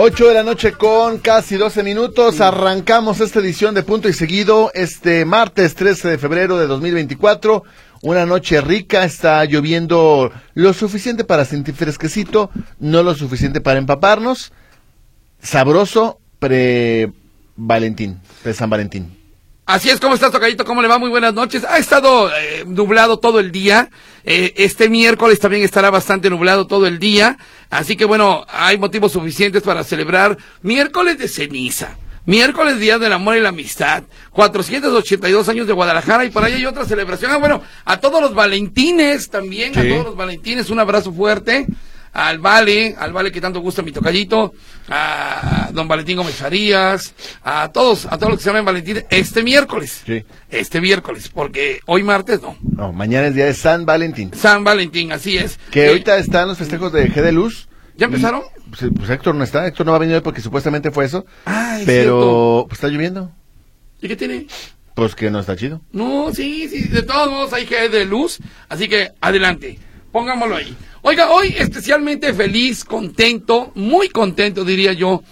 Ocho de la noche con casi 12 minutos. Arrancamos esta edición de Punto y Seguido este martes 13 de febrero de 2024. Una noche rica, está lloviendo lo suficiente para sentir fresquecito, no lo suficiente para empaparnos. Sabroso pre-Valentín, pre-San Valentín. Así es, ¿cómo estás, Tocayito? ¿Cómo le va? Muy buenas noches. Ha estado eh, nublado todo el día. Eh, este miércoles también estará bastante nublado todo el día. Así que bueno, hay motivos suficientes para celebrar miércoles de ceniza. Miércoles, Día del Amor y la Amistad. 482 años de Guadalajara y por ahí hay otra celebración. Ah, bueno, a todos los Valentines también, a todos los Valentines, un abrazo fuerte al Vale, al Vale que tanto gusta mi tocallito, a don Valentín Gómez Farías, a todos, a todos los que se llaman Valentín, este miércoles. Sí. Este miércoles, porque hoy martes no. No, mañana es día de San Valentín. San Valentín, así es. Que Eh, ahorita están los festejos de G de Luz. ¿Ya empezaron? Y, Pues, pues Héctor no está, Héctor no va a venir hoy porque supuestamente fue eso. Ah, es pero cierto. pues está lloviendo. ¿Y qué tiene? Pues que no está chido. No, sí, sí, de todos modos hay que de luz, así que adelante, pongámoslo ahí. Oiga, hoy especialmente feliz, contento, muy contento diría yo,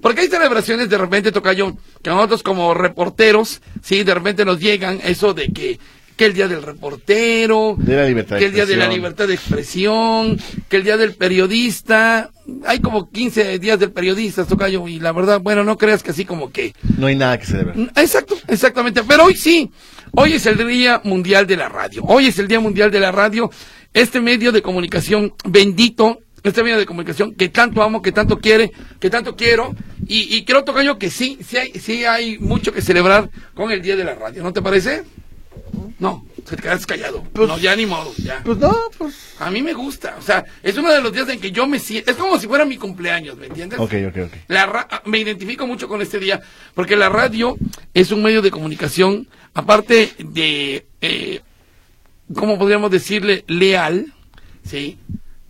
porque hay celebraciones de repente, toca yo, que nosotros como reporteros, sí, de repente nos llegan eso de que, que el día del reportero, De la libertad de que el día de la expresión. libertad de expresión, que el día del periodista, hay como 15 días del periodista, Tocayo, y la verdad, bueno, no creas que así como que, No hay nada que celebrar. Exacto, exactamente. Pero hoy sí, hoy es el Día Mundial de la Radio. Hoy es el Día Mundial de la Radio. Este medio de comunicación bendito, este medio de comunicación que tanto amo, que tanto quiere, que tanto quiero. Y, y quiero tocar yo que sí, sí hay, sí hay mucho que celebrar con el Día de la Radio. ¿No te parece? No, se te quedas callado. Pues- no, ya ni modo, ya. Pues no, pues. A mí me gusta. O sea, es uno de los días en que yo me siento. Es como si fuera mi cumpleaños, ¿me entiendes? Ok, ok, ok. La ra- me identifico mucho con este día, porque la radio es un medio de comunicación, aparte de, eh, ¿cómo podríamos decirle? Leal, ¿sí?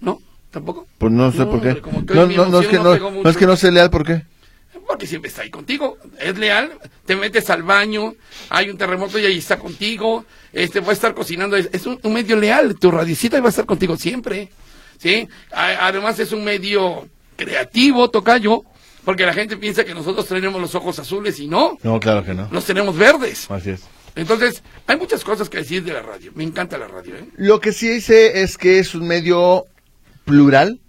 ¿No? ¿Tampoco? Pues no sé No, por qué. No, mi no, no es que no, no es que no sea leal, ¿por qué? Porque siempre está ahí contigo. Es leal, te metes al baño, hay un terremoto y ahí está contigo, este va a estar cocinando. Es, es un, un medio leal, tu radiocita va a estar contigo siempre. ¿Sí? A- además es un medio creativo, tocayo, porque la gente piensa que nosotros tenemos los ojos azules y no, No, claro que no. los tenemos verdes. Así es. Entonces, hay muchas cosas que decir de la radio. Me encanta la radio, ¿eh? Lo que sí sé es que es un medio plural,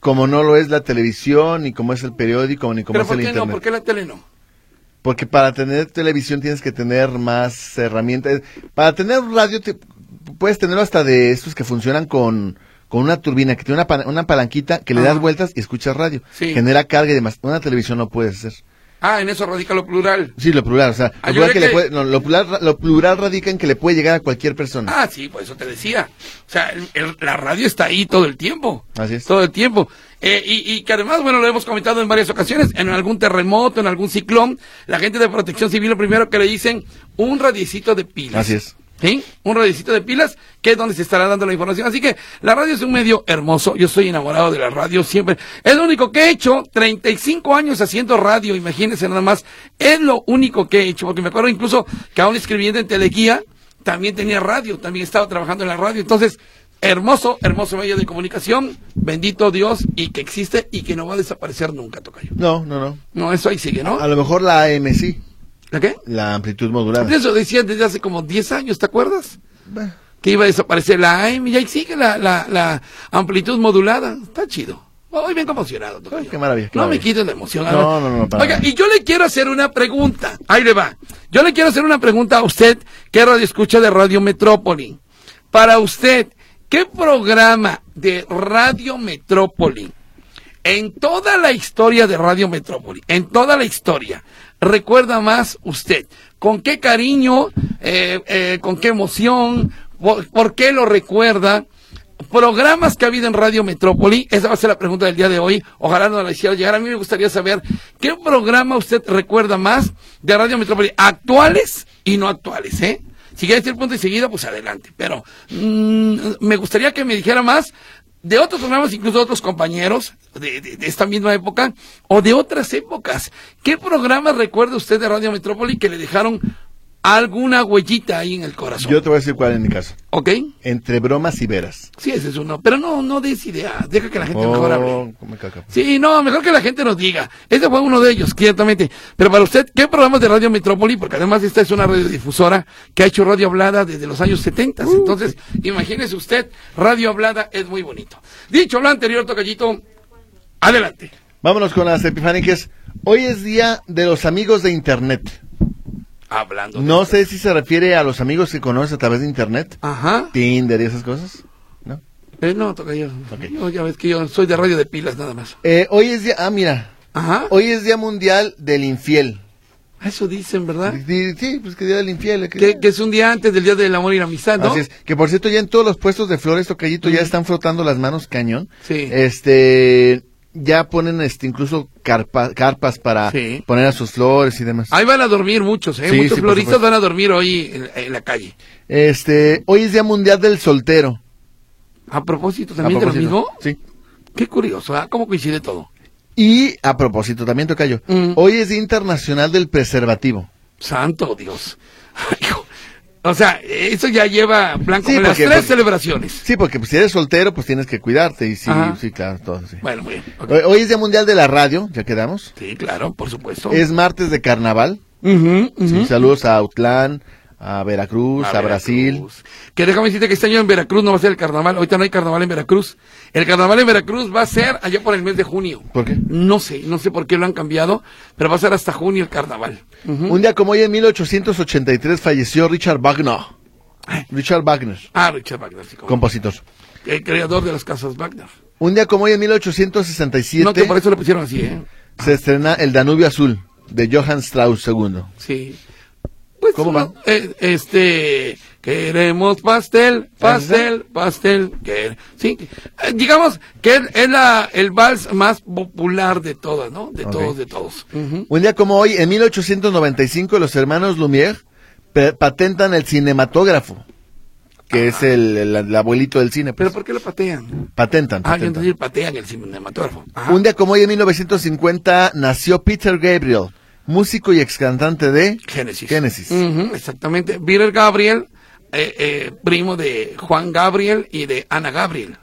como no lo es la televisión, ni como es el periódico, ni como Pero es ¿por el qué internet. no? ¿Por qué la tele no? Porque para tener televisión tienes que tener más herramientas. Para tener radio te- puedes tenerlo hasta de estos que funcionan con, con una turbina, que tiene una, una palanquita que le das vueltas y escuchas radio. Sí. Genera carga y demás. Una televisión no puedes hacer. Ah, en eso radica lo plural. Sí, lo plural, o sea, Ah, lo, plural creo que le que- puede- no, lo plural, lo plural radica en que le puede llegar a cualquier persona. Ah, sí, por eso te decía. O sea, el- el- la radio está ahí todo el tiempo. Así es. Todo el tiempo. Eh, y, y que además, bueno, lo hemos comentado en varias ocasiones, en algún terremoto, en algún ciclón, la gente de protección civil lo primero que le dicen, un radiecito de pilas. Así es. ¿Sí? Un radiecito de pilas, que es donde se estará dando la información. Así que la radio es un medio hermoso. Yo estoy enamorado de la radio siempre. Es lo único que he hecho. 35 años haciendo radio, imagínense nada más. Es lo único que he hecho. Porque me acuerdo incluso que aún escribiendo en Teleguía, también tenía radio, también estaba trabajando en la radio. Entonces, hermoso, hermoso medio de comunicación. Bendito Dios y que existe y que no va a desaparecer nunca, Tocayo. No, no, no. No, eso ahí sigue, ¿no? A lo mejor la AM sí, ¿La qué? la amplitud modulada. Eso decían desde hace como 10 años, ¿te acuerdas? Bah, que iba a desaparecer la AM y ahí sigue la, la, la amplitud modulada. Está chido. Hoy vengo emocionado. tocayo. Ay, qué maravilla, qué no me quites la emoción. No, no, no, para Oiga, y yo le quiero hacer una pregunta. Ahí le va. Yo le quiero hacer una pregunta a usted, que radio escucha de Radio Metrópoli. Para usted, ¿qué programa de Radio Metrópoli en toda la historia de Radio Metrópoli, en toda la historia, recuerda más usted? ¿Con qué cariño, eh, eh, con qué emoción, por, qué lo recuerda? programas que ha habido en Radio Metrópoli, esa va a ser la pregunta del día de hoy, ojalá no la hiciera llegar, a mí me gustaría saber, ¿qué programa usted recuerda más de Radio Metrópoli, actuales y no actuales, eh? Si quiere decir punto y seguido, pues adelante, pero mm, me gustaría que me dijera más de otros programas, incluso de otros compañeros de, de- de esta misma época o de otras épocas. ¿Qué programas recuerda usted de Radio Metrópoli que le dejaron alguna huellita ahí en el corazón? Yo te voy a decir cuál en mi caso. ¿Ok? Entre bromas y veras. Sí, ese es uno. Pero no, no des idea. Deja que la gente mejor hable. Oh, caca. Sí, no, mejor que la gente nos diga. Ese fue uno de ellos, ciertamente. Pero para usted, ¿qué programas de Radio Metrópoli? Porque además esta es una radiodifusora que ha hecho radio hablada desde los años 70. Uh. Entonces, imagínese usted, radio hablada es muy bonito. Dicho lo anterior, Tocallito, adelante. Vámonos con las epifánicas. Hoy es día de los amigos de Internet. Hablando. de- No sé si se refiere a los amigos que conoces a través de Internet. Ajá. Tinder y esas cosas. ¿No? Eh, no, Tocayo. Ok. No, ya ves que yo soy de radio de pilas nada más. Eh, hoy es día... Ah, mira. Ajá. Hoy es día mundial del infiel. Eso dicen, ¿verdad? Sí, sí, pues que día del infiel. que- es un día antes del Día del Amor y la Amistad, ¿no? Así es. Que por cierto, ya en todos los puestos de flores, tocallito, ya están frotando las manos cañón. Sí. Este, ya ponen este, incluso carpa- carpas para Sí. poner a sus flores y demás. Ahí van a dormir muchos, ¿eh? Sí, muchos sí, floristas van a dormir hoy en, en la calle. Este, hoy es día mundial del soltero. A propósito A también de lo propósito. mismo. Sí. Qué curioso, ¿ah? ¿Cómo coincide todo? Y a propósito, también tocayo. Mm. Hoy es día internacional del preservativo. Santo Dios. Ay, hijo. O sea, eso ya lleva blanco Sí, las tres porque- celebraciones. Sí, porque pues, si eres soltero, pues tienes que cuidarte. Y sí, Ajá. sí, claro, todo. sí. Bueno, muy bien. Hoy, hoy es día mundial de la radio, ya quedamos. Sí, claro, por supuesto. Es martes de carnaval. Sí, saludos a Autlán, a Veracruz, a, Brasil. Veracruz. Que déjame decirte que este año en Veracruz no va a ser el carnaval. Ahorita no hay carnaval en Veracruz. El carnaval en Veracruz va a ser allá por el mes de junio. ¿Por qué? No sé, no sé por qué lo han cambiado, pero va a ser hasta junio el carnaval. Un día como hoy, en 1883, falleció Richard Wagner. Richard Wagner, Ah, Richard Wagner, sí, compositor. el creador de las casas Wagner. Un día como hoy, en 1867, No, que por eso le pusieron así, ¿eh? se estrena El Danubio Azul, de Johann Strauss II. Sí. Pues, ¿Cómo va? eh, este, queremos pastel, pastel, pastel, que, sí. Eh, digamos que es, es la, el vals más popular de todas, ¿no? De todos, de todos. Un día como hoy, en 1895, los hermanos Lumière pe- patentan el cinematógrafo, que es el, el- el abuelito del cine. pues. Pero ¿por qué lo patean? Patentan. Ah, yo patentan. entendí, patean el cinematógrafo. Ajá. Un día como hoy, en 1950, nació Peter Gabriel, músico y ex cantante de Génesis. Exactamente. Peter Gabriel, eh, eh, primo de Juan Gabriel y de Ana Gabriel,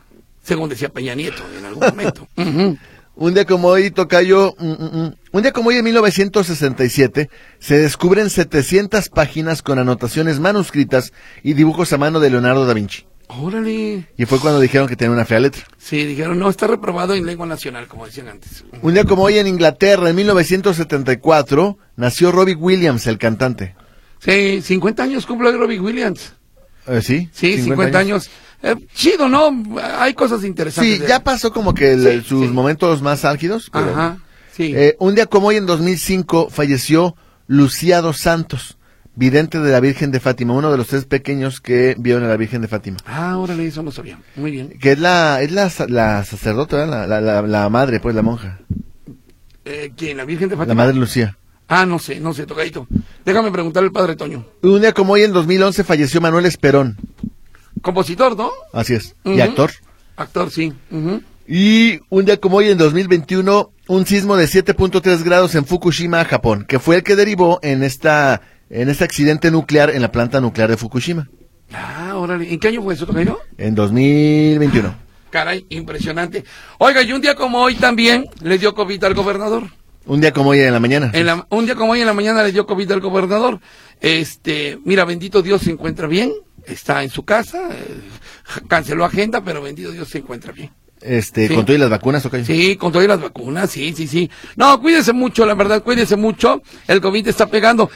según decía Peña Nieto en algún momento. Un día como hoy, Tocayo, mm, mm, mm. un día como hoy en 1967, se descubren 700 páginas con anotaciones manuscritas y dibujos a mano de Leonardo da Vinci. Órale. Y fue cuando dijeron que tenía una fea letra. Sí, dijeron, no, está reprobado en lengua nacional, como decían antes. Un día como hoy en Inglaterra, en 1974, nació Robbie Williams, el cantante. Sí, 50 años cumple Robbie Williams. Eh, ¿Sí? Sí, 50, años. Eh, chido, ¿no? Hay cosas interesantes. Sí, ya pasó como que el- Sí, sus sí. momentos más álgidos. pero- Ajá, sí. Eh, un día como hoy en 2005 falleció Lucía dos Santos, vidente de la Virgen de Fátima, uno de los tres pequeños que vieron a la Virgen de Fátima. ah, órale, eso no sabía. Muy bien. Que es la, es la, la sacerdota, la, la, la, la madre, pues la monja. Eh, ¿Quién? ¿La Virgen de La Fátima? madre Lucía. Ah, no sé, no sé, tocadito. Déjame preguntarle al padre Toño. Un día como hoy en 2011 falleció Manuel Esperón, Compositor, ¿no? así es, y actor. Actor, sí. Y un día como hoy en 2021, un sismo de 7.3 grados en Fukushima, Japón, que fue el que derivó en esta en este accidente nuclear en la planta nuclear de Fukushima Ah, órale. ¿En qué año fue eso, tocadito? en 2021. Caray, impresionante. Oiga, y un día como hoy también le dio COVID al gobernador. Un día como hoy en la mañana. En la- un día como hoy en la mañana le dio COVID al gobernador. Este, mira, bendito Dios se encuentra bien, está en su casa, eh, canceló agenda, pero bendito Dios se encuentra bien. Este, Sí. con todas las vacunas, ¿ok? Sí, con todas las vacunas, sí, sí, sí. No, cuídese mucho, la verdad, cuídese mucho. El COVID está pegando.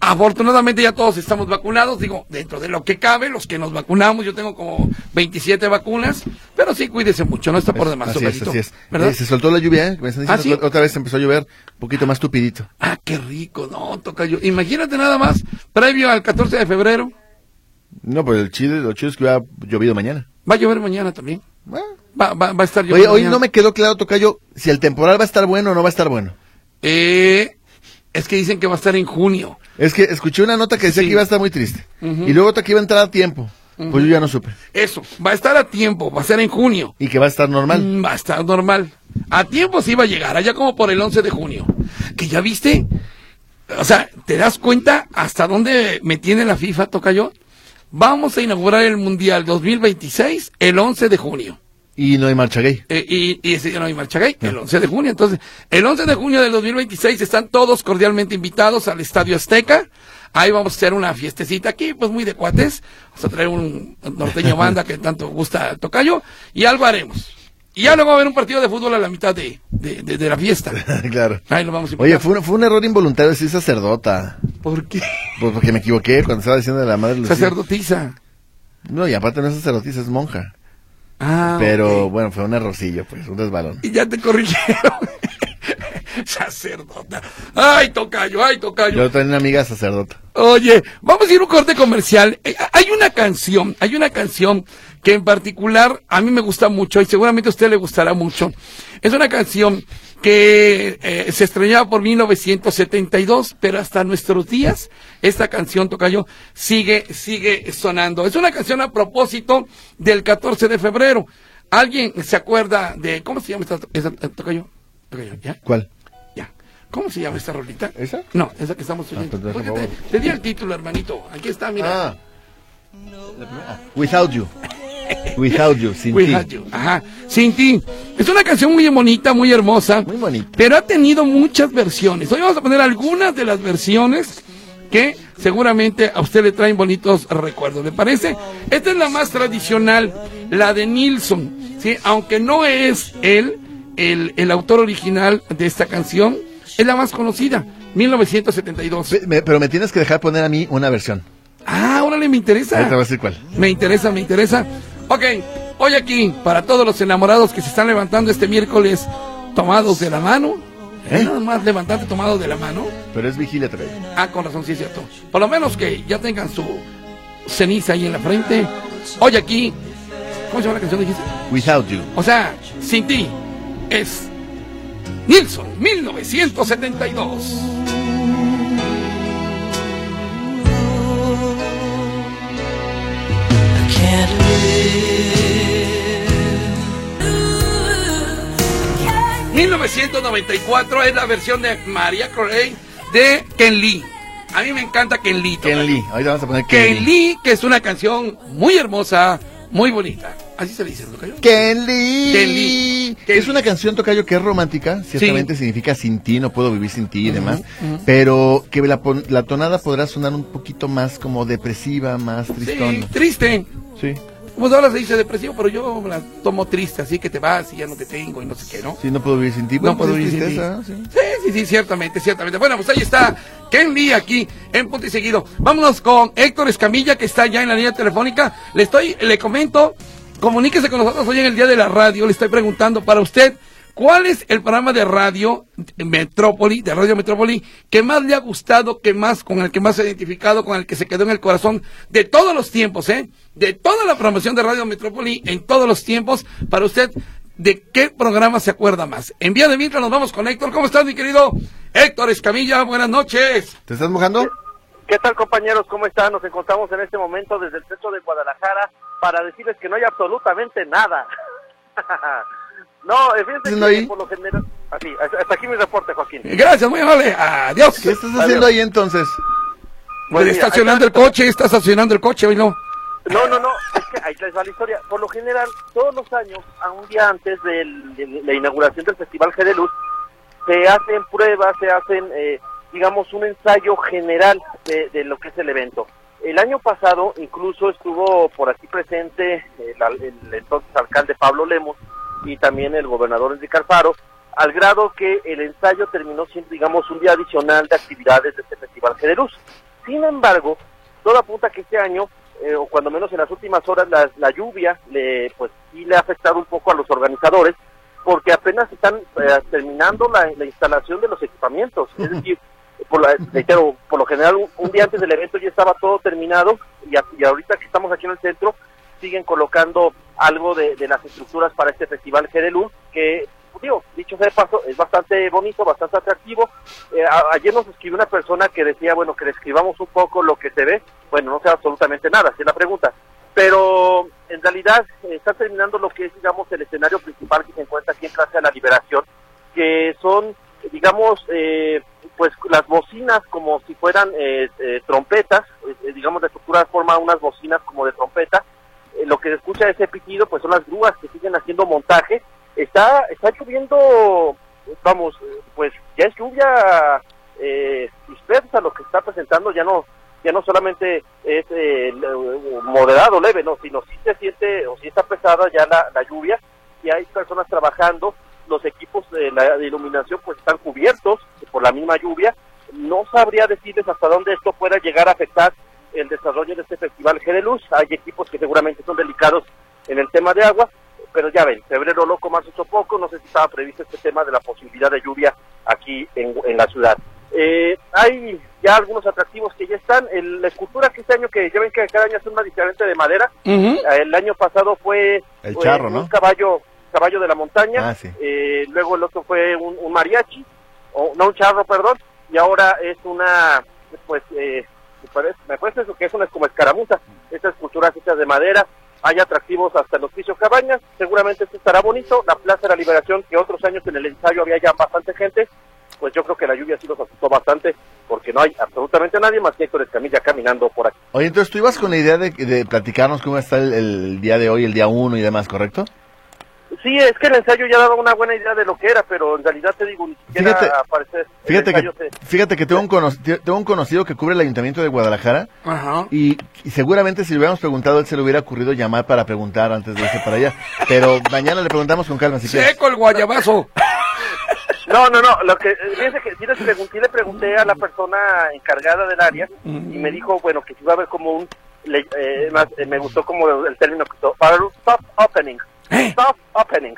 Afortunadamente ya todos estamos vacunados, digo, dentro de lo que cabe, los que nos vacunamos, yo tengo como 27 vacunas, pero sí, cuídese mucho, no está por demás, Así es, así es. ¿verdad? Eh, se soltó la lluvia, ¿eh? Me están diciendo ¿Ah, sí? otra vez empezó a llover un poquito más tupidito. Ah, qué rico, no, toca yo. Imagínate nada más, previo al 14 de febrero, No, pues el chile, lo chido es que hubiera llovido mañana. Va a llover mañana también. Bueno. Va, va, va a estar Oye, lloviendo. hoy mañana. no me quedó claro, Tocayo, si el temporal va a estar bueno o no va a estar bueno. Eh, es que dicen que va a estar en junio. Es que escuché una nota que decía Sí. que iba a estar muy triste. Y luego otra que iba a entrar a tiempo. Pues yo ya no supe. Eso, va a estar a tiempo, va a ser en junio. Y que va a estar normal. Mm, Va a estar normal. A tiempo sí va a llegar, allá como por el 11 de junio. Que ya viste, o sea, ¿te das cuenta hasta dónde me tiene la FIFA, Tocayo? Vamos a inaugurar el Mundial 2026 el 11 de junio. Y no hay marcha gay. Eh, y, y ese día no hay marcha gay, el 11 de junio. Entonces, el 11 de junio del 2026 están todos cordialmente invitados al Estadio Azteca. Ahí vamos a hacer una fiestecita aquí, pues muy de cuates. Vamos a traer un norteño banda que tanto gusta tocayo y algo haremos. Y ya luego va a haber un partido de fútbol a la mitad de, de, de- de la fiesta. claro. Ahí lo vamos a Oye, fue un, fue un error involuntario decir sacerdota. ¿Por qué? Pues porque me equivoqué cuando estaba diciendo de la madre Lucía. Sacerdotisa. No, y aparte no es sacerdotisa, es monja. Ah, Pero bueno, fue un errorcillo, pues, un resbalón. Y ya te corrigieron. Sacerdota. Ay, tocayo, ay, tocayo. Yo tenía una amiga sacerdota. Oye, vamos a ir a un corte comercial. Eh, Hay una canción, hay una canción que en particular a mí me gusta mucho y seguramente a usted le gustará mucho. Es una canción que eh, se estrenaba por 1972, pero hasta nuestros días esta canción, Tocayo, sigue, sigue sonando. Es una canción a propósito del 14 de febrero. ¿Alguien se acuerda de, cómo se llama esta, esta Tocayo? Tocayo, ¿ya? ¿Cuál? ¿Cómo se llama esta rolita? ¿Esa? No, esa que estamos oyendo. pues, Porque te, di el título, hermanito. Aquí está, mira. Ah. Without you. Without you, sin ti. Ajá. Sin ti. Es una canción muy bonita, muy hermosa. Muy bonita. Pero ha tenido muchas versiones. Hoy vamos a poner algunas de las versiones que seguramente a usted le traen bonitos recuerdos. ¿Le parece? Esta es la más tradicional, la de Nilsson. ¿sí? Aunque no es él el, el autor original de esta canción, es la más conocida. 1972. Pe- me- pero me tienes que dejar poner a mí una versión. Ah, órale, me interesa. Ahorita voy a decir cuál. Me interesa, me interesa. Ok, hoy aquí, para todos los enamorados que se están levantando este miércoles tomados de la mano. ¿Eh? Nada más levantarte tomados de la mano. Pero es vigilia trae. Ah, con razón, sí es cierto. Por lo menos que ya tengan su ceniza ahí en la frente. Hoy aquí, ¿cómo se llama la canción dijiste? Without you. O sea, sin ti, es Nilsson, 1972. Can't live. 1994 es la versión de María Carey de Ken Lee. A mí me encanta Ken Lee. Ken Lee. Ahorita vamos a poner Ken Ken Lee. Lee, que es una canción muy hermosa, muy bonita. Así se le dice, ¿no? Ken Lee. Ken Lee. Ken Es una canción, Tocayo, que es romántica. Ciertamente significa sin ti, no puedo vivir sin ti y demás. Pero que la, la tonada podrá sonar un poquito más como depresiva, más Sí, tristona. triste. Sí. Como ahora se dice depresivo, pero yo la tomo triste, así que te vas y ya no te tengo y no sé qué, ¿no? Sí, no puedo vivir sin ti. No Bueno, puedo pues es vivir sin ti. sí. Sí, sí, sí, ciertamente, ciertamente. Bueno, pues ahí está Ken Lee aquí en punto y seguido. Vámonos con Héctor Escamilla, que está ya en la línea telefónica. Le estoy, le comento, comuníquese con nosotros hoy en el día de la radio. Le estoy preguntando para usted, ¿cuál es el programa de radio Metrópoli, de Radio Metrópoli, que más le ha gustado, que más, con el que más se ha identificado, con el que se quedó en el corazón de todos los tiempos, eh? De toda la promoción de Radio Metrópoli en todos los tiempos, para usted, ¿De qué programa se acuerda más? En vía de mientras nos vamos con Héctor. ¿Cómo estás, mi querido Héctor Escamilla? Buenas noches. ¿Te estás mojando? ¿Qué tal compañeros? ¿Cómo están? Nos encontramos en este momento desde el centro de Guadalajara para decirles que no hay absolutamente nada. no, eh, fíjense ¿Haciendo que ahí? por lo general... Así, hasta aquí mi reporte, Joaquín. Gracias, muy amable. Adiós. ¿Qué estás haciendo ahí entonces? Pues mira, estacionando el coche, está estacionando el coche, hoy no. No, no, no, es que ahí les va la historia. Por lo general, todos los años, a un día antes del- de la inauguración del Festival G de Luz, se hacen pruebas, se hacen, eh, digamos, un ensayo general de, de lo que es el evento. El año pasado incluso estuvo por aquí presente el, al- el entonces alcalde Pablo Lemos y también el gobernador Enrique Alfaro, al grado que el ensayo terminó siendo, digamos, un día adicional de actividades de este Festival G de Luz. Sin embargo, todo apunta que este año, eh, o cuando menos en las últimas horas, la, la lluvia le, pues sí le ha afectado un poco a los organizadores, porque apenas están eh, terminando la, la instalación de los equipamientos. Es decir, por, la, reitero, por lo general, un, día antes del evento ya estaba todo terminado, y, ahorita que estamos aquí en el centro, siguen colocando algo de, las estructuras para este festival Jerelú, que digo, dicho sea de paso, es bastante bonito, bastante atractivo. Eh, ayer nos escribió una persona que decía, bueno, que le escribamos un poco lo que se ve. Bueno, no sé absolutamente nada, si es la pregunta. Pero en realidad está terminando lo que es, digamos, el escenario principal que se encuentra aquí en Plaza de la Liberación, que son, digamos, eh, pues las bocinas como si fueran eh, eh, trompetas, eh, digamos, la estructura forma unas bocinas como de trompeta. Eh, lo que se escucha ese pitido, pues son las grúas que siguen haciendo montaje. Está, está lloviendo, vamos, eh, pues ya es lluvia eh, dispersa lo que está presentando, ya no ya no solamente es eh, moderado, leve, no, sino sí se siente o sí está pesada ya la, la lluvia y hay personas trabajando, de la de iluminación pues están cubiertos por la misma lluvia. No sabría decirles hasta dónde esto pueda llegar a afectar el desarrollo de este festival G de Luz. Hay equipos que seguramente son delicados en el tema de agua, pero ya ven, febrero loco, marzo hecho poco, no sé si estaba previsto este tema de la posibilidad de lluvia aquí en, en la ciudad. Eh, hay ya algunos atractivos que ya están. El- la escultura que este año, que ya ven que cada año es una diferente de madera, eh, el año pasado fue El charro, un ¿no? caballo caballo de la montaña, Ah, sí. eh, luego el otro fue un, un mariachi, o no un charro, perdón, y ahora es una, pues, eh, me parece, me parece eso que es una como escaramuza, estas esculturas hechas de madera, hay atractivos hasta los pisos cabañas, seguramente esto estará bonito, la Plaza de la Liberación, que otros años en el ensayo había ya bastante gente, pues yo creo que la lluvia sí los asustó bastante, porque no hay absolutamente nadie más que Héctor Escamilla caminando por aquí. Oye, entonces tú ibas con la idea de, de platicarnos cómo está el, el día de hoy, el día uno y demás, ¿correcto? Sí, es que el ensayo ya daba una buena idea de lo que era, pero en realidad te digo, ni siquiera Fíjate- aparece. el Fíjate que, ensayo se- fíjate que tengo un, cono- tengo un conocido que cubre el ayuntamiento de Guadalajara Ajá. y, y seguramente si le hubiéramos preguntado, él se le hubiera ocurrido llamar para preguntar antes de irse para allá. Pero mañana le preguntamos con calma si quieres. Seco el guayabazo. No, no, no, lo que, fíjense que sí, les pregunté, le pregunté a la persona encargada del área y me dijo, bueno, que si iba a haber como un, le- eh, más, eh, me gustó como el término que usó, para un soft opening, ¿Eh? soft opening.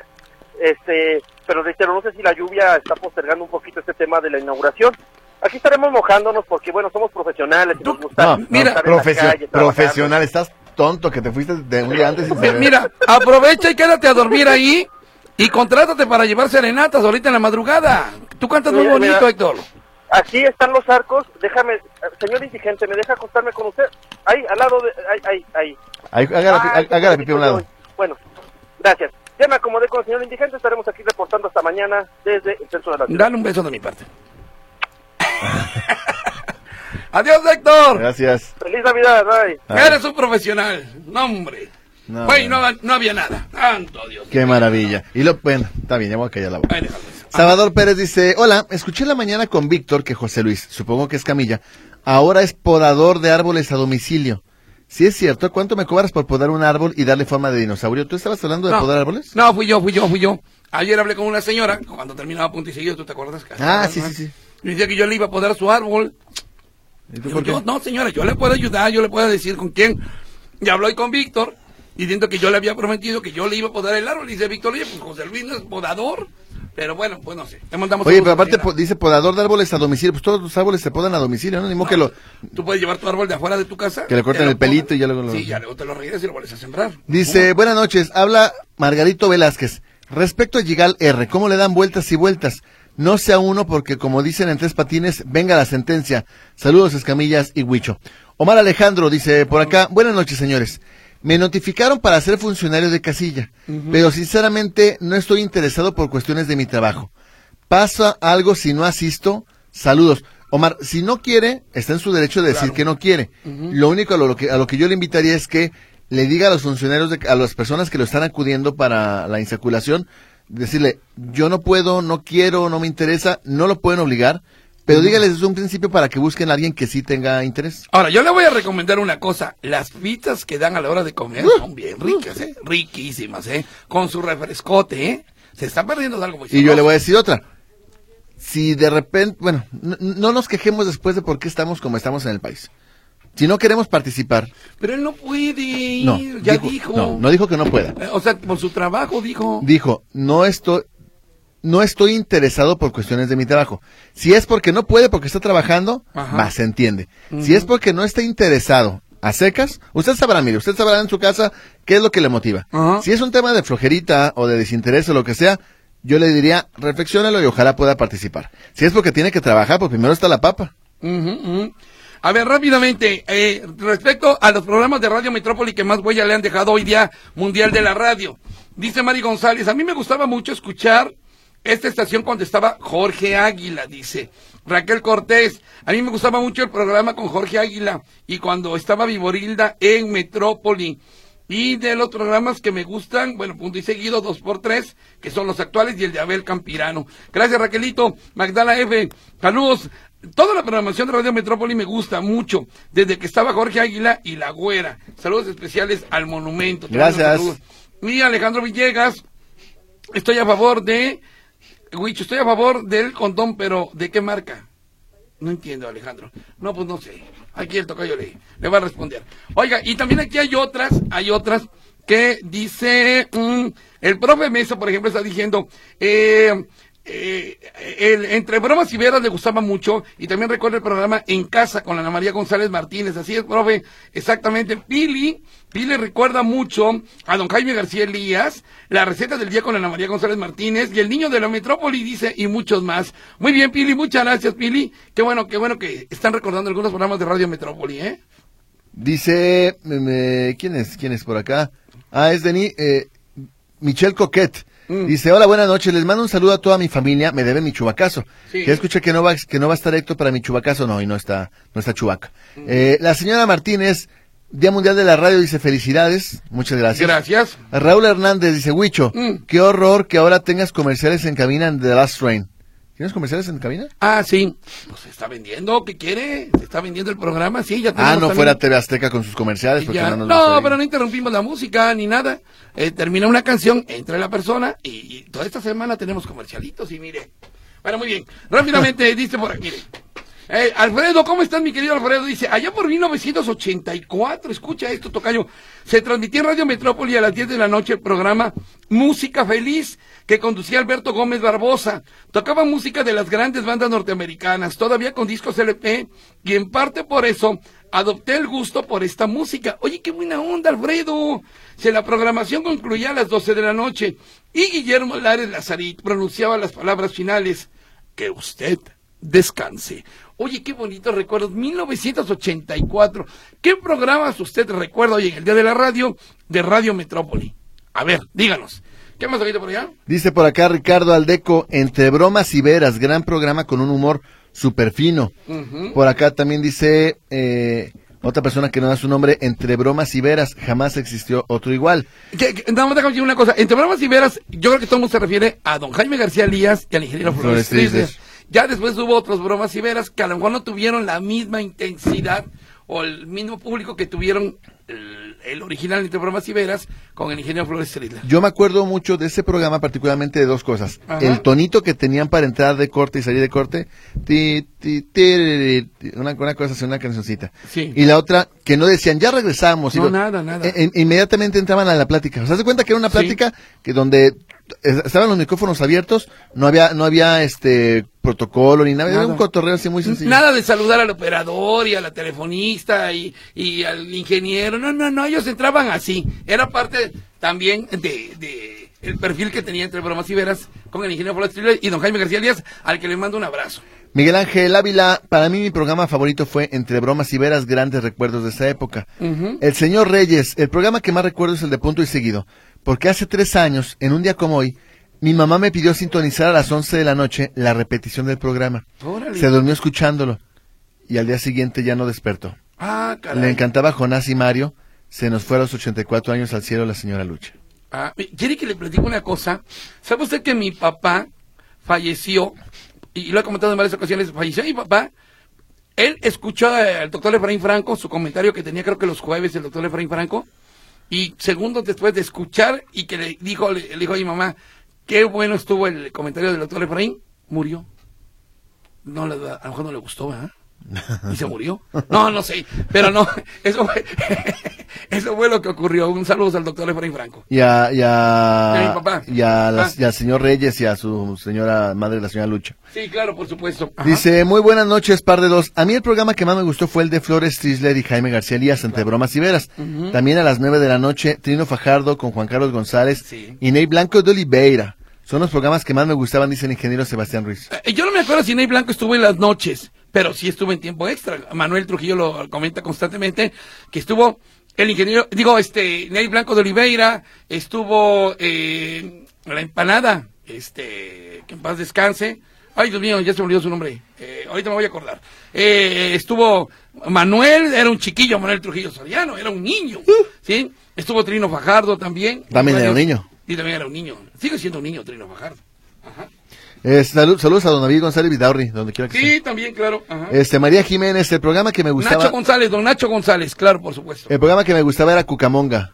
Este, pero reitero, no sé si la lluvia está postergando un poquito este tema de la inauguración. Aquí estaremos mojándonos porque, bueno, somos profesionales y nos gusta No, Mira, estar en la profesio- calle trabajando. profesional, estás tonto que te fuiste de un día antes y Mi- Mira, aprovecha y quédate a dormir ahí y contrátate para llevar serenatas ahorita en la madrugada. Tú cantas muy bonito, mira. Héctor. Aquí están los arcos. Déjame, señor indigente, ¿me deja acostarme con usted? Ahí, al lado de. Ahí, ahí, ahí. Ahí, haga la, Ay, haga la qué pipí a un lado. Bueno, gracias. Ya me acomodé con el señor indigente. Estaremos aquí reportando hasta mañana desde el centro de la ciudad. Dale un beso de mi parte. Adiós, Héctor. Gracias. Feliz Navidad, bye. Ah. Eres un profesional. No, hombre. No, Güey, no. no, había nada. Santo Dios. Qué maravilla. Y lo, bueno, está bien, ya voy a callar la boca. Ay, déjalo. Salvador Pérez dice, hola, escuché en la mañana con Víctor que José Luis, supongo que es Camilla, ahora es podador de árboles a domicilio. Si es cierto, ¿cuánto me cobras por podar un árbol y darle forma de dinosaurio? ¿Tú estabas hablando de No. podar árboles? No, fui yo, fui yo, fui yo. Ayer hablé con una señora, cuando terminaba punto y seguido, ¿tú te acuerdas? Ah, sí, sí, sí. Me decía que yo le iba a podar su árbol. ¿Y tú Digo, por qué? yo, no, señora, yo le puedo ayudar, yo le puedo decir con quién. Y habló ahí con Víctor, diciendo que yo le había prometido que yo le iba a podar el árbol. Y dice Víctor, oye, pues José Luis no es podador. Pero bueno, pues no sé. Mandamos Oye, pero aparte po- dice podador de árboles a domicilio, pues todos los árboles se podan a domicilio, ¿no? Ni modo que lo... Tú puedes llevar tu árbol de afuera de tu casa. Que le corten el pelito y ya luego lo- Sí, ya luego te lo regresas y lo vuelves a sembrar. Dice, buenas noches, habla Margarito Velázquez. Respecto a Gigal R, ¿cómo le dan vueltas y vueltas? No sea uno porque, como dicen en tres patines, venga la sentencia. Saludos, Escamillas y Huicho. Omar Alejandro dice por acá, buenas noches, señores. Me notificaron para ser funcionario de casilla, pero sinceramente no estoy interesado por cuestiones de mi trabajo. Pasa algo si no asisto, saludos. Omar, si no quiere, está en su derecho de decir Claro. que no quiere. Lo único a lo, que, a lo que yo le invitaría es que le diga a los funcionarios, de, a las personas que lo están acudiendo para la insaculación, decirle, yo no puedo, no quiero, no me interesa, no lo pueden obligar, pero dígales desde un principio para que busquen a alguien que sí tenga interés. Ahora, yo le voy a recomendar una cosa. Las pizzas que dan a la hora de comer Uh. son bien ricas, ¿eh? Riquísimas, ¿eh? Con su refrescote, ¿eh? Se está perdiendo de algo muy Y yo le voy a decir otra. Si de repente, bueno, no, no nos quejemos después de por qué estamos como estamos en el país. Si no queremos participar, Pero él no puede ir, no, ya dijo. No, no dijo que no pueda. Eh, O sea, por su trabajo dijo. Dijo, no estoy, no estoy interesado por cuestiones de mi trabajo. Si es porque no puede porque está trabajando, Ajá. va, se entiende. Si es porque no está interesado a secas, usted sabrá, mire, usted sabrá en su casa qué es lo que le motiva. Si es un tema de flojerita o de desinterés o lo que sea, yo le diría, reflexiónalo y ojalá pueda participar. Si es porque tiene que trabajar, pues primero está la papa. A ver, rápidamente, eh, respecto a los programas de Radio Metrópoli que más huella le han dejado hoy día Mundial de la Radio. Dice Mari González, a mí me gustaba mucho escuchar esta estación cuando estaba Jorge Águila, dice. Raquel Cortés, a mí me gustaba mucho el programa con Jorge Águila y cuando estaba Viborilda en Metrópoli. Y de los programas que me gustan, bueno, punto y seguido, dos por tres, que son los actuales y el de Abel Campirano. Gracias, Raquelito. Magdala F. Saludos. Toda la programación de Radio Metrópoli me gusta mucho, desde que estaba Jorge Águila y La Güera. Saludos especiales al monumento. Gracias. Y Alejandro Villegas, estoy a favor de, Huicho, estoy a favor del condón, pero ¿de qué marca? No entiendo, Alejandro. No, pues no sé. Aquí el tocayo le, le va a responder. Oiga, y también aquí hay otras, hay otras que dice, mm, el profe Mesa, por ejemplo, está diciendo, eh, eh, el, entre bromas y veras le gustaba mucho y también recuerda el programa En Casa con Ana María González Martínez. Así es, profe, exactamente. Pili, Pili recuerda mucho a don Jaime García Elías, la receta del día con Ana María González Martínez y el niño de la metrópoli dice y muchos más. Muy bien, Pili, muchas gracias, Pili. Qué bueno, qué bueno que están recordando algunos programas de Radio Metrópoli, ¿eh? Dice, ¿quién es? ¿Quién es por acá? Ah, es Denis, eh, Michelle Coquet. Mm. Dice, hola, buenas noches, les mando un saludo a toda mi familia, me debe mi chubacazo. Sí. Ya escuché que no va, que no va a estar Héctor para mi chubacazo, no, y no está, no está chubaca. Mm. Eh, la señora Martínez, Día Mundial de la Radio, dice, felicidades, muchas gracias. Gracias. Raúl Hernández dice, Huicho, Mm. qué horror que ahora tengas comerciales en cabina en The Last Train. ¿Tienes comerciales en cabina? Ah, sí. Pues se está vendiendo, ¿qué quiere? Se está vendiendo el programa, sí, ya Ah, no también- fuera TV Azteca con sus comerciales, porque Ya- no pero no interrumpimos la música ni nada. Eh, termina una canción, entra la persona y, y toda esta semana tenemos comercialitos y mire. Bueno, muy bien. Rápidamente dice por aquí. Eh, Alfredo, ¿cómo estás, mi querido Alfredo? Dice, allá por 1984, escucha esto, Tocayo, se transmitía en Radio Metrópoli a las 10 de la noche el programa Música Feliz, que conducía Alberto Gómez Barbosa. Tocaba música de las grandes bandas norteamericanas, todavía con discos LP, y en parte por eso adopté el gusto por esta música. Oye, qué buena onda, Alfredo. Si la programación concluía a las 12 de la noche, y Guillermo Lares Lazarit pronunciaba las palabras finales, que usted descanse. Oye, qué bonitos recuerdos. 1984. ¿Qué programas usted recuerda hoy en el Día de la Radio de Radio Metrópoli? A ver, díganos. ¿Qué más ahorita por allá? Dice por acá Ricardo Aldeco, entre bromas y veras, gran programa con un humor súper fino. Por acá también dice eh, otra persona que no da su nombre, entre bromas y veras, jamás existió otro igual. Que- que- Nada más déjame decir una cosa. Entre bromas y veras, yo creo que todo el mundo se refiere a don Jaime García Elías y al ingeniero Flores. Trisler. Ya después hubo otros bromas y veras que a lo mejor no tuvieron la misma intensidad o el mismo público que tuvieron el, el original entre bromas y veras con el ingeniero Flores Trisler. Yo me acuerdo mucho de ese programa, particularmente de dos cosas. Ajá. El tonito que tenían para entrar de corte y salir de corte, ti, ti, ti, una, una cosa así, una cancioncita. Sí. Y la otra, que no decían, ya regresamos. y No, lo- nada, nada. e- e- inmediatamente entraban a la plática. O sea, se cuenta que era una Sí. plática que donde estaban los micrófonos abiertos, no había, no había este protocolo ni nada, era un cotorreo así muy sencillo. Nada de saludar al operador y a la telefonista y, y al ingeniero. No, no, no, ellos entraban así. Era parte también de, de el perfil que tenía entre bromas y veras con el ingeniero Flores y don Jaime García Díaz, al que le mando un abrazo. Miguel Ángel Ávila, para mí mi programa favorito fue Entre Bromas y Veras, grandes recuerdos de esa época. El señor Reyes, el programa que más recuerdo es el de Punto y Seguido, porque hace tres años, en un día como hoy, mi mamá me pidió sintonizar a las 11 de la noche la repetición del programa. Órale. Se durmió escuchándolo y al día siguiente ya no despertó. Ah, caray. Le encantaba Jonás y Mario. Se nos fue a los 84 años al cielo la señora Lucha. Ah, ¿Quiere que le platico una cosa? ¿Sabe usted que mi papá falleció? Y lo he comentado en varias ocasiones. Falleció mi papá. Él escuchó al doctor Efraín Franco, su comentario que tenía creo que los jueves el doctor Efraín Franco. Y segundos después de escuchar y que le dijo, le, le dijo a mi mamá, qué bueno estuvo el comentario del doctor Efraín, murió. No, a lo mejor no le gustó, ¿verdad? Y se murió. No, no sé, pero no, eso fue, eso fue lo que ocurrió. Un saludo al doctor Efraín Franco. Y a, y a, Y a mi papá. y a las- Ah. y al señor Reyes y a su señora madre, la señora Lucha. Sí, claro, por supuesto. Ajá. Dice, muy buenas noches, par de dos. A mí el programa que más me gustó fue el de Flores Trisler y Jaime García Elías, entre bromas y veras. También a las nueve de la noche, Trino Fajardo con Juan Carlos González Sí. y Ney Blanco de Oliveira. Son los programas que más me gustaban, dice el ingeniero Sebastián Ruiz. Eh, Yo no me acuerdo si Ney Blanco estuvo en las noches, pero sí estuvo en tiempo extra. Manuel Trujillo lo comenta constantemente que estuvo el ingeniero, digo, este, Ney Blanco de Oliveira, estuvo eh, la empanada, este, que en paz descanse. Ay, Dios mío, ya se me olvidó su nombre. Eh, ahorita me voy a acordar. Eh, estuvo Manuel, era un chiquillo, Manuel Trujillo Soriano, era un niño, ¿sí? Estuvo Trino Fajardo también. También era un niño. Y también era un niño. Sigue siendo un niño Trino Fajardo. Ajá. Eh, salud- saludos a don David González Vidaurri, donde quiera que. Sí, también, claro. Ajá. Este, María Jiménez, el programa que me gustaba, Nacho González, don Nacho González, claro, por supuesto. el programa que me gustaba era Cucamonga.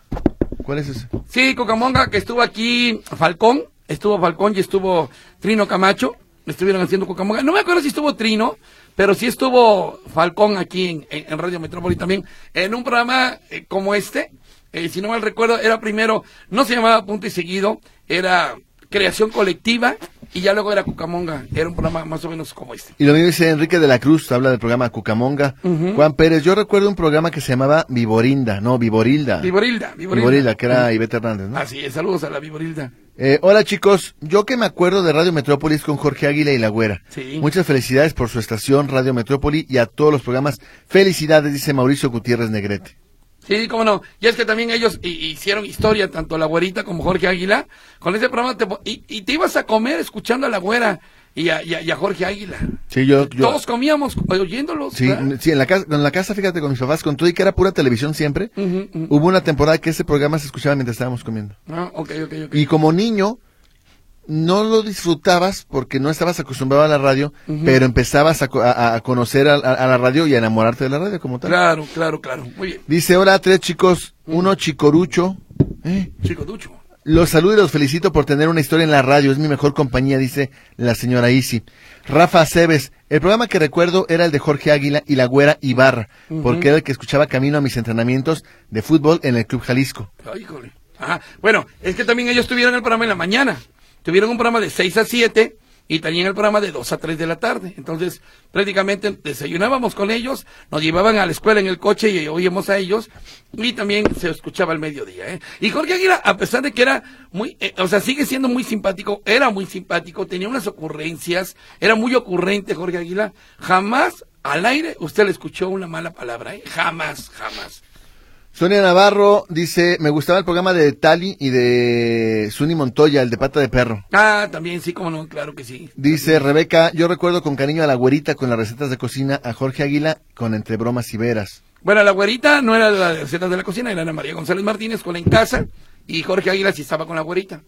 ¿Cuál es ese? Sí, Cocamonga, que estuvo aquí Falcón, estuvo Falcón y estuvo Trino Camacho, estuvieron haciendo Cocamonga. No me acuerdo si estuvo Trino, pero sí estuvo Falcón aquí en, en- en Radio Metrópoli también, en un programa eh, como este, eh, si no mal recuerdo, era primero, no se llamaba Punto y Seguido, era Creación Colectiva, y ya luego era Cucamonga, era un programa más o menos como este. Y lo mismo dice Enrique de la Cruz, habla del programa Cucamonga. Juan Pérez, yo recuerdo un programa que se llamaba Viborinda, no, Viborilda. Viborilda, Viborilda. Viborilda, que era Ivette Hernández, ¿no? Así es, saludos a la Viborilda. Eh, hola chicos, yo que me acuerdo de Radio Metrópolis con Jorge Águila y La Güera. Sí. Muchas felicidades por su estación Radio Metrópoli y a todos los programas. Felicidades, dice Mauricio Gutiérrez Negrete. Sí, cómo no. Y es que también ellos hi- hicieron historia, tanto la güerita como Jorge Águila. Con ese programa te, y, y te ibas a comer escuchando a la güera y a, y a- y a Jorge Águila. Sí, yo, yo Todos comíamos oyéndolos. sí, sí, en la casa, en la casa, fíjate, con mis papás, con todo y que era pura televisión siempre, hubo una temporada que ese programa se escuchaba mientras estábamos comiendo. Ah, ok, ok, ok. Y como niño, no lo disfrutabas porque no estabas acostumbrado a la radio, pero empezabas a, a- a conocer a, la radio y a enamorarte de la radio como tal. Claro, claro, claro. Muy bien. Dice, hola, tres chicos, uno chicorucho. ¿Eh? Chico Ducho. Los saludo y los felicito por tener una historia en la radio. Es mi mejor compañía, dice la señora Isi. Rafa Aceves. El programa que recuerdo era el de Jorge Águila y la güera Ibarra, porque era el que escuchaba camino a mis entrenamientos de fútbol en el Club Jalisco. Ay, híjole. Ajá. Bueno, es que también ellos tuvieron el programa en la mañana. Tuvieron un programa de 6 a 7 y tenían el programa de 2 a 3 de la tarde. Entonces, prácticamente desayunábamos con ellos, nos llevaban a la escuela en el coche y oíamos a ellos y también se escuchaba al mediodía. ¿eh? Y Jorge Aguila, a pesar de que era muy, eh, o sea, sigue siendo muy simpático, era muy simpático, tenía unas ocurrencias, era muy ocurrente Jorge Aguila, jamás al aire usted le escuchó una mala palabra, ¿eh? jamás, jamás. Sonia Navarro dice, me gustaba el programa de Tali y de Suni Montoya, el de Pata de Perro. Ah, también sí, como no, claro que sí. Dice Rebeca, yo recuerdo con cariño a la güerita con las recetas de cocina, a Jorge Águila con Entre Bromas y Veras. Bueno, la güerita no era de recetas de la cocina, era Ana María González Martínez con la en casa y Jorge Águila sí estaba con la güerita.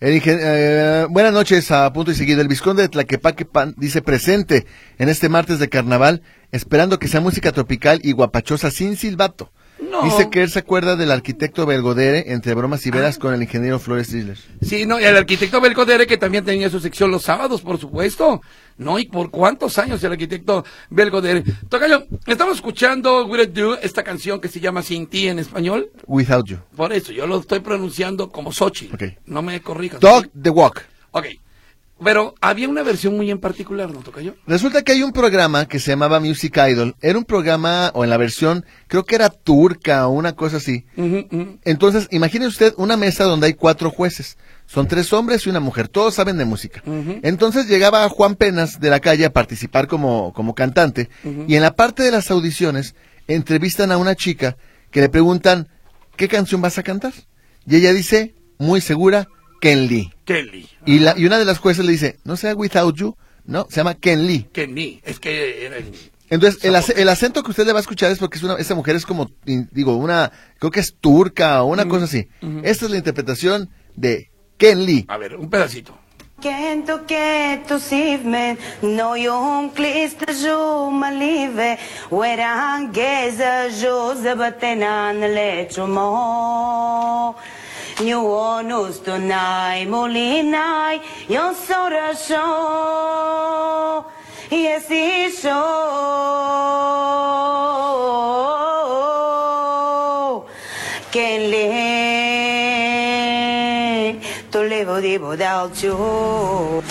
El eh, buenas noches, a punto y seguido. El Visconde de Tlaquepaque Pan dice presente en este martes de carnaval, esperando que sea música tropical y guapachosa sin silbato. No. Dice que él se acuerda del arquitecto Belgodere, entre bromas y veras, con el ingeniero Flores Trisler. Sí, no, y el arquitecto Belcodere que también tenía su sección los sábados, por supuesto. No, y por cuántos años el arquitecto Belcodere. Tocayo, estamos escuchando Will It Do, esta canción que se llama Sin ti en español. Without You. Por eso, yo lo estoy pronunciando como Sochi. Ok. No me corrijas. Dog the Walk. Ok. Pero había una versión muy en particular, ¿no, Tocayo? Resulta que hay un programa que se llamaba Music Idol. Era un programa, o en la versión, creo que era turca o una cosa así. Entonces, imagine usted una mesa donde hay cuatro jueces. Son tres hombres y una mujer. Todos saben de música. Entonces llegaba Juan Penas de la calle a participar como, como cantante. Y en la parte de las audiciones, entrevistan a una chica que le preguntan, ¿qué canción vas a cantar? Y ella dice, muy segura, Ken Lee. Y, la, y una de las jueces le dice, no sea Without You, no, se llama Ken Lee. Kenny. Es que era el... Entonces, el, ace- el acento que usted le va a escuchar es porque es una, esa mujer es como, digo, una, creo que es turca o una cosa así. Esta es la interpretación de Ken Lee. A ver, un pedacito. Kento keto sivmen, no jom kliste jo malive, wera geza jo zabatenan lecho mo. Nyu onus to nai molinai, yon sora sho. y así yo que le to live deep without you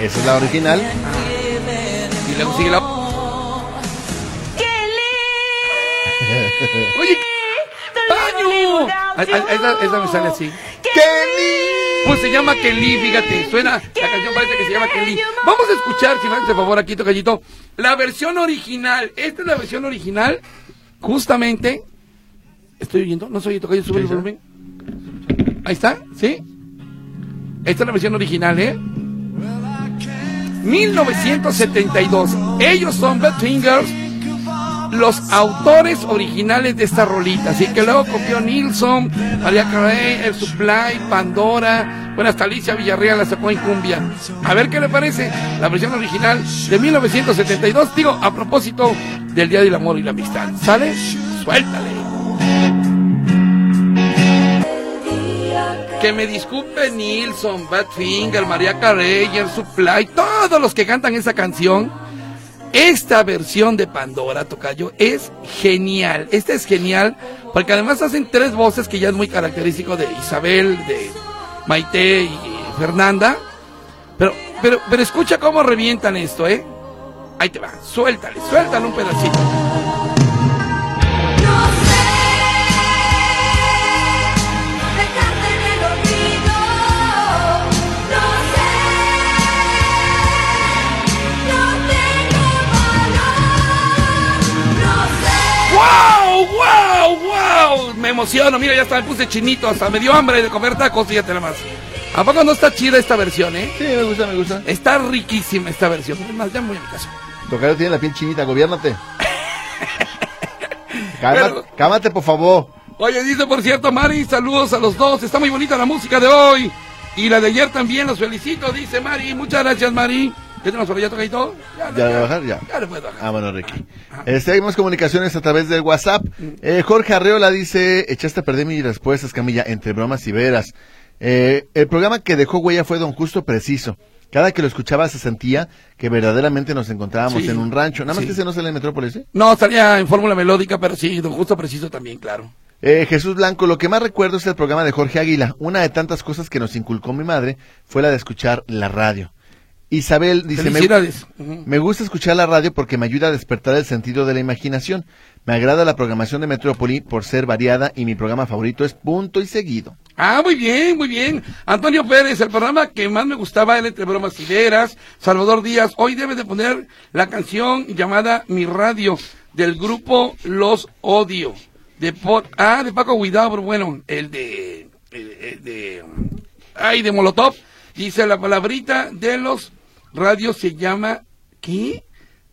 Esa es la original. Y luego sigue la... Oye, ¡Paño! Esa, esa me sale así. Pues se llama Kelly, fíjate. Suena, la canción parece que se llama Kelly. Vamos a escuchar, si me haces el favor aquí, tocallito, la versión original. Esta es la versión original, justamente. ¿Estoy oyendo? ¿No soy tocayo? Sube el volumen. Ahí está, ¿sí? Esta es la versión original, ¿eh? 1972. Ellos son Bad Fingers, los autores originales de esta rolita. Así que luego copió Nilsson, María Carey, El Supply, Pandora. Bueno, hasta Alicia Villarreal la sacó en cumbia. A ver qué le parece la versión original de 1972. Digo, a propósito del Día del Amor y la Amistad. ¿Sale? Suéltale. Que me disculpe Nilsson, Badfinger, María Carey, El Supply, todos los que cantan esa canción. Esta versión de Pandora, Tocayo, es genial. Esta es genial porque además hacen tres voces que ya es muy característico de Isabel, de Maite y Fernanda. Pero, pero, pero escucha cómo revientan esto, ¿eh? Ahí te va, suéltale, suéltale un pedacito. ¡Wow! ¡Wow! ¡Wow! Me emociono, mira, ya hasta me puse chinito, hasta me dio hambre de comer tacos, fíjate nada más. ¿A poco no está chida esta versión, eh? Sí, me gusta, me gusta. Está riquísima esta versión. Es más, ya me voy a mi casa. Tocayo tiene la piel chinita, gobiérnate. Cálmate, Pero- cálmate, por favor. Oye, dice por cierto, Mari, saludos a los dos. Está muy bonita la música de hoy. Y la de ayer también, los felicito, dice Mari. Muchas gracias, Mari. ¿Qué tenemos por allá, Tocayito? ¿Ya le voy a bajar? Ya. Ya le puedes bajar. Ah, bueno, Ricky. Este, hay más comunicaciones a través del WhatsApp. Eh, Jorge Arreola dice, echaste a perder mi respuesta, Camilla, entre bromas y veras. Eh, el programa que dejó huella fue Don Justo Preciso. Cada que lo escuchaba se sentía que verdaderamente nos encontrábamos Sí. en un rancho. Nada más Sí. que ese no sale en Metrópolis, ¿eh? No, salía en fórmula melódica, pero sí, don justo preciso también, claro. Eh, Jesús Blanco, lo que más recuerdo es el programa de Jorge Águila. Una de tantas cosas que nos inculcó mi madre fue la de escuchar la radio. Isabel dice, me, me gusta escuchar la radio porque me ayuda a despertar el sentido de la imaginación. Me agrada la programación de Metrópoli por ser variada y mi programa favorito es Punto y Seguido. Ah, muy bien, muy bien. Antonio Pérez, el programa que más me gustaba era Entre Bromas y Veras. Salvador Díaz, hoy debe de poner la canción llamada Mi Radio del grupo Los Odio. De Po- ah, de Paco Guidabro, bueno, el de, el- el de, ay, de Molotov. Dice la palabrita de los radios se llama, ¿qué?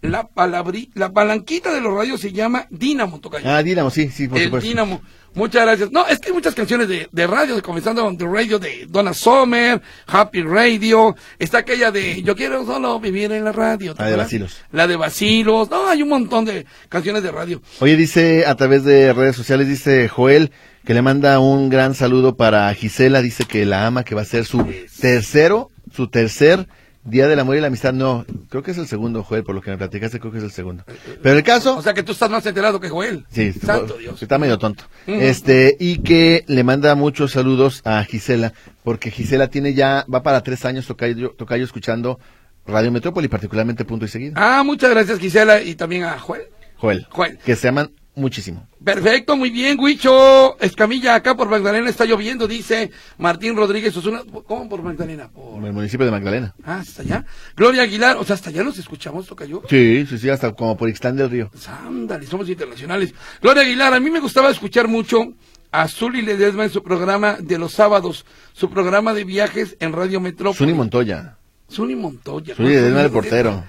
La palabri, la palanquita de los radios se llama Dínamo, Tocayo. Ah, Dínamo, sí, sí, por el supuesto. Dínamo. Muchas gracias. No, es que hay muchas canciones de, de radio, comenzando con The Radio de Donna Summer, Happy Radio, está aquella de Yo quiero solo vivir en la radio. ¿te La de acuerdas? Bacilos. La de Basilos. No, hay un montón de canciones de radio. Oye, dice a través de redes sociales, dice Joel, que le manda un gran saludo para Gisela, dice que la ama, que va a ser su tercero, su tercer Día del Amor y la Amistad. No, creo que es el segundo, Joel, por lo que me platicaste, creo que es el segundo. Pero el caso... O sea que tú estás más enterado que Joel. Sí, Santo Dios. está medio tonto. Este, y que le manda muchos saludos a Gisela, porque Gisela tiene ya, va para tres años tocayo, tocayo escuchando Radio Metrópoli, particularmente Punto y Seguido. Ah, muchas gracias Gisela y también a Joel. Joel, Joel. que se aman muchísimo. Perfecto, muy bien, Huicho. Escamilla, acá por Magdalena está lloviendo, dice Martín Rodríguez Osuna. ¿Cómo por Magdalena? Por... El municipio de Magdalena. Ah, hasta allá. Gloria Aguilar, o sea, hasta allá nos escuchamos, Tocayo. Sí, sí, sí, hasta como por Ixtán del Río. Ándale, somos internacionales. Gloria Aguilar, a mí me gustaba escuchar mucho a Zuli Ledesma en su programa de los sábados, su programa de viajes en Radio Metrópoli. Zuni Montoya. Zuli Montoya. Zuni Ledesma el portero.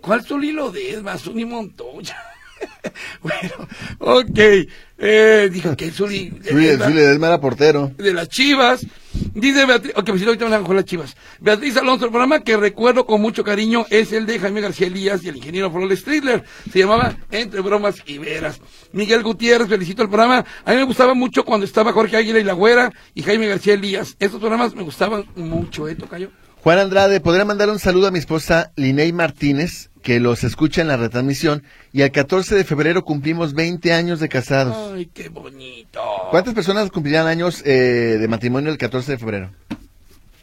¿Cuál Zuli Ledesma? Zuli Montoya. bueno, ok. Eh, dijo que Zuli Zuni Ledesma era portero. de las Chivas. Dice Beatriz, ok, pues si ahorita van con las Chivas. Beatriz Alonso, el programa que recuerdo con mucho cariño es el de Jaime García Elías y el ingeniero Flores Stridler. Se llamaba Entre Bromas y Veras. Miguel Gutiérrez, felicito el programa. A mí me gustaba mucho cuando estaba Jorge Águila y La Güera y Jaime García Elías. Esos programas me gustaban mucho, ¿eh, Tocayo? Juan Andrade, ¿podría mandar un saludo a mi esposa Linei Martínez, que los escucha en la retransmisión, y el 14 de febrero cumplimos 20 años de casados. Ay, qué bonito. ¿Cuántas personas cumplirán años eh, de matrimonio el 14 de febrero?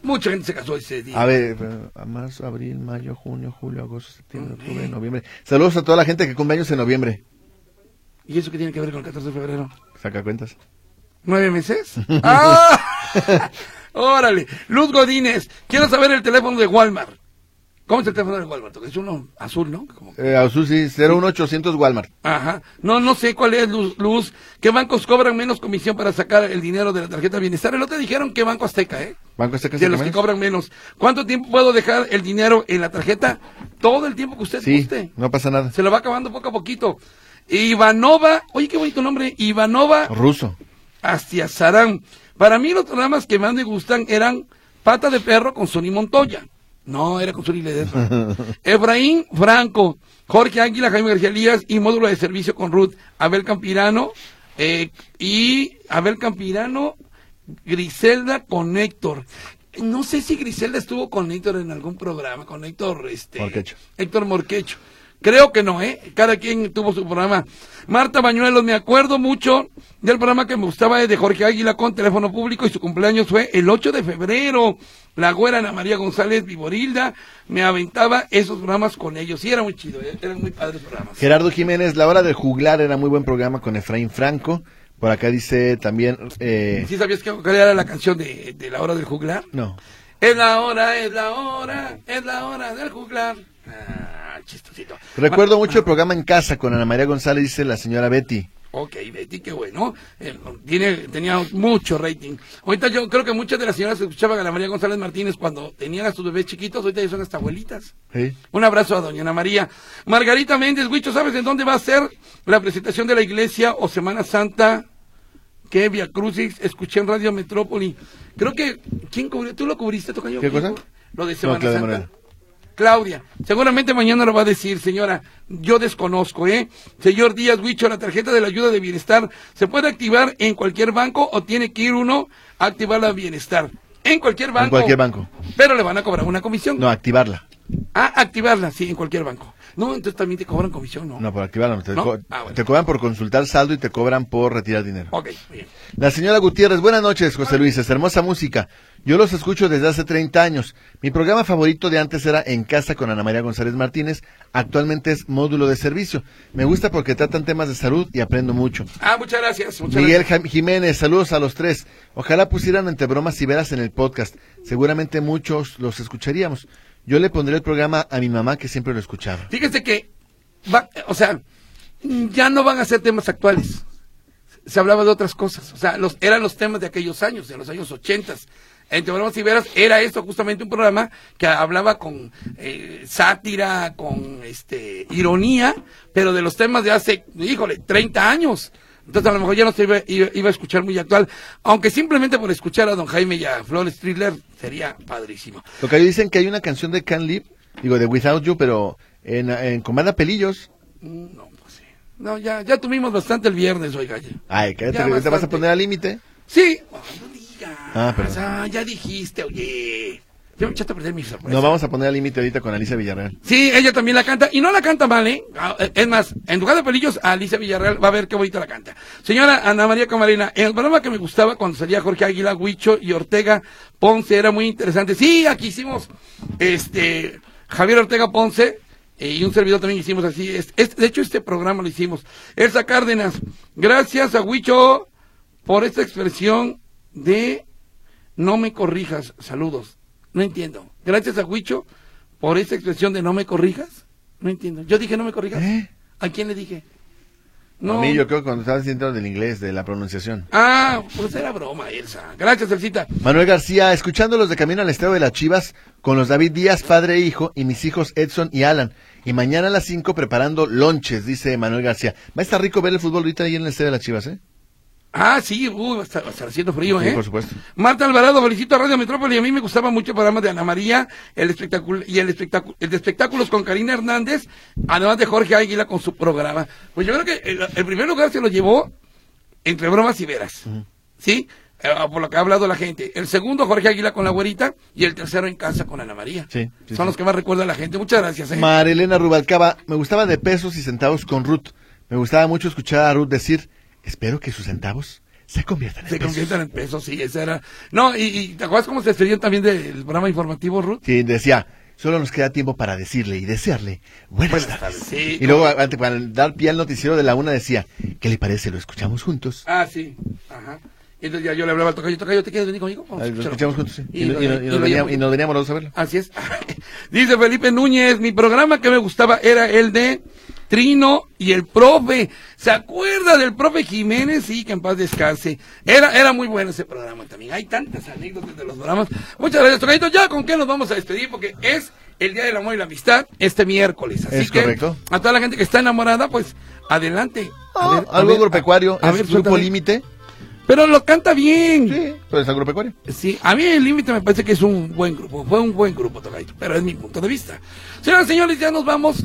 Mucha gente se casó ese día. A ver, eh, a marzo, abril, mayo, junio, julio, agosto, septiembre, octubre, noviembre. Saludos a toda la gente que cumple años en noviembre. ¿Y eso qué tiene que ver con el 14 de febrero? Saca cuentas. ¿Nueve meses? ¡Ah! Órale. Luz Godínez, quiero saber el teléfono de Walmart. ¿Cómo es el teléfono de Walmart? Es uno azul, ¿no? Como- Eh, a Susi, 01800 Walmart. Ajá. No, no sé cuál es Luz, Luz. ¿Qué bancos cobran menos comisión para sacar el dinero de la tarjeta de bienestar? El otro dijeron que Banco Azteca, ¿eh? Banco Azteca De los que cobran menos. ¿Cuánto tiempo puedo dejar el dinero en la tarjeta? Todo el tiempo que usted Sí, guste. no pasa nada. Se lo va acabando poco a poquito. Ivanova, oye, qué bonito nombre. Ivanova Ruso. hacia Sarán. Para mí los programas que más me gustan eran Pata de Perro con Sonny Montoya. No, era con Sonny Ledesma. Efraín Franco, Jorge Águila, Jaime García Elías y módulo de servicio con Ruth, Abel Campirano eh, y Abel Campirano, Griselda con Héctor. No sé si Griselda estuvo con Héctor en algún programa, con Héctor, este, Morquecho. Héctor Morquecho. Creo que no, ¿eh? Cada quien tuvo su programa. Marta Bañuelos, me acuerdo mucho del programa que me gustaba de Jorge Águila con teléfono público y su cumpleaños fue el 8 de febrero. La güera Ana María González Viborilda me aventaba esos programas con ellos. Sí, era muy chido, ¿eh? eran muy padres programas. Gerardo Jiménez, La Hora del Juglar era muy buen programa con Efraín Franco. Por acá dice también... Eh, ¿Sí sabías que cuál era la canción de, de la hora del juglar? no. Es la hora, es la hora, es la hora del juglar. Ah, chistosito. Recuerdo mucho el programa En Casa con Ana María González, dice la señora Betty. Ok, Betty, qué bueno. Eh, tiene, tenía mucho rating. Ahorita yo creo que muchas de las señoras escuchaban a la María González Martínez cuando tenían a sus bebés chiquitos, ahorita ya son hasta abuelitas. ¿Sí? Un abrazo a doña Ana María. Margarita Méndez, Huicho, ¿sabes en dónde va a ser la presentación de la iglesia o Semana Santa? Que Via Crucis, escuché en Radio Metrópoli. Creo que, ¿quién cubrió? ¿Tú lo cubriste, Tocayo? ¿Qué ¿Quién cosa? Lo de No, Semana Claudia Santa. Claudia, seguramente mañana lo va a decir, señora. Yo desconozco, ¿eh? Señor Díaz Huicho, la tarjeta de la ayuda de bienestar se puede activar en cualquier banco o tiene que ir uno a activar la bienestar. En cualquier banco. En cualquier banco. Pero le van a cobrar una comisión. No, activarla. Ah, activarla, sí, en cualquier banco. No, entonces también te cobran comisión, ¿no? No, por activarla. no, Te, ¿No? co- Ah, bueno. te cobran por consultar saldo y te cobran por retirar dinero. Ok, bien. La señora Gutiérrez, buenas noches, José Luis, es hermosa música. Yo los escucho desde hace 30 años. Mi programa favorito de antes era En Casa con Ana María González Martínez. Actualmente es Módulo de Servicio. Me gusta porque tratan temas de salud y aprendo mucho. Ah, muchas gracias. Muchas Miguel gracias. Jiménez, saludos a los tres. Ojalá pusieran entre bromas y veras en el podcast. Seguramente muchos los escucharíamos. Yo le pondré el programa a mi mamá que siempre lo escuchaba. Fíjese que, va, o sea, ya no van a ser temas actuales. Se hablaba de otras cosas. O sea, los, eran los temas de aquellos años, de los años ochentas. Entre bromas y veras era esto justamente un programa que hablaba con eh, sátira, con este ironía, pero de los temas de hace, híjole, 30 años. Entonces a lo mejor ya no se iba, iba- iba a escuchar muy actual, aunque simplemente por escuchar a don Jaime y a Flores Thriller sería padrísimo. Lo que dicen que hay una canción de Can Live, digo de Without You, pero en, en Comanda Pelillos. Mm, No, pues sí. No, ya, ya tuvimos bastante el viernes, oiga. ya. Ay, que te vas a poner al límite. Sí. Oh, no digas. Ah, perdón. Ah, ya dijiste, oye. Ya me echaste a perder mi sorpresa. Nos vamos a poner al límite ahorita con Alicia Villarreal. Sí, ella también la canta. Y no la canta mal, ¿eh? Ah, eh, Es más, en lugar de pelillos, Alicia Villarreal va a ver qué bonito la canta. Señora Ana María Camarena, en el programa que me gustaba cuando salía Jorge Águila, Huicho y Ortega Ponce, era muy interesante. Sí, aquí hicimos, este, Javier Ortega Ponce, eh, y un servidor también hicimos así. De hecho, este programa lo hicimos. Elsa Cárdenas, gracias a Huicho por esta expresión de no me corrijas. Saludos. No entiendo. Gracias a Huicho por esa expresión de no me corrijas. No entiendo. Yo dije no me corrijas. ¿Eh? ¿A quién le dije? A mí yo creo que cuando estabas diciendo del inglés, de la pronunciación. Ah, pues era broma, Elsa. Gracias, Elsita. Manuel García, escuchándolos de camino al estado de las Chivas con los David Díaz, padre e hijo, y mis hijos Edson y Alan. Y mañana a las 5 preparando lonches, dice Manuel García. Va a estar rico ver el fútbol ahorita ahí en el estadio de las Chivas, ¿eh? Ah, sí, uy, va, a estar, va a estar haciendo frío, Sí, ¿eh? por supuesto. Marta Alvarado, felicito a Radio Metrópoli. A mí me gustaba mucho el programa de Ana María el espectáculo, y el, espectáculo, el de espectáculos con Karina Hernández, además de Jorge Águila con su programa. Pues yo creo que el, el primer lugar se lo llevó entre bromas y veras. ¿Sí? eh, por lo que ha hablado la gente. El segundo, Jorge Águila con la güerita. Y el tercero en casa con Ana María. Sí, sí, Son sí. los que más recuerda la gente. Muchas gracias, ¿eh? Marilena Rubalcaba, me gustaba de pesos y centavos con Ruth. Me gustaba mucho escuchar a Ruth decir, espero que sus centavos se conviertan en Se pesos. convierten en pesos, sí, esa era. No, y, y ¿te acuerdas cómo se despedían también del programa informativo, Ruth? Sí, decía, solo nos queda tiempo para decirle y desearle buenas, Buenas tardes. sí, y luego, ante- para dar pie al noticiero de la una, decía, ¿qué le parece? ¿Lo escuchamos juntos? Ah, sí. Ajá. Y entonces ya yo le hablaba al tocayo, tocayo, ¿te quieres venir conmigo? Vamos Ah, Lo escuchamos juntos, sí. Y nos veníamos, llevamos. y nos veníamos los dos a verlo. Así es. Dice Felipe Núñez, mi programa que me gustaba era el de Trino y el profe. ¿Se acuerda del profe Jiménez? Sí, que en paz descanse. Era, era muy bueno ese programa también. Hay tantas anécdotas de los programas. Muchas gracias, Tocayito. Ya con qué nos vamos a despedir porque es el Día del Amor y la Amistad este miércoles. Así Es que correcto. a toda la gente que está enamorada, pues adelante. A ver, a Algo agropecuario, a- a es ver, grupo límite. Pero lo canta bien. Sí, pero es agropecuario. Sí, a mí el límite me parece que es un buen grupo, fue un buen grupo, Tocayito, pero es mi punto de vista. Señoras y señores, ya nos vamos.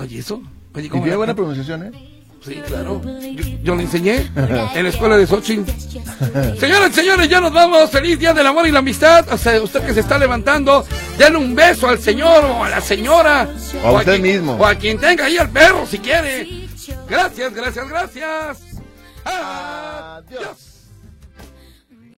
Oye, eso. Oye, Y ¿cómo tiene la buena pronunciación, ¿eh? Sí, claro. Yo, yo le enseñé en la escuela de Xochitl. Señoras y señores, ya nos vamos. Feliz Día del Amor y la Amistad. O sea, usted que se está levantando, denle un beso al señor o a la señora. O a usted quien- mismo. O a quien tenga ahí al perro, si quiere. Gracias, gracias, gracias. Ah.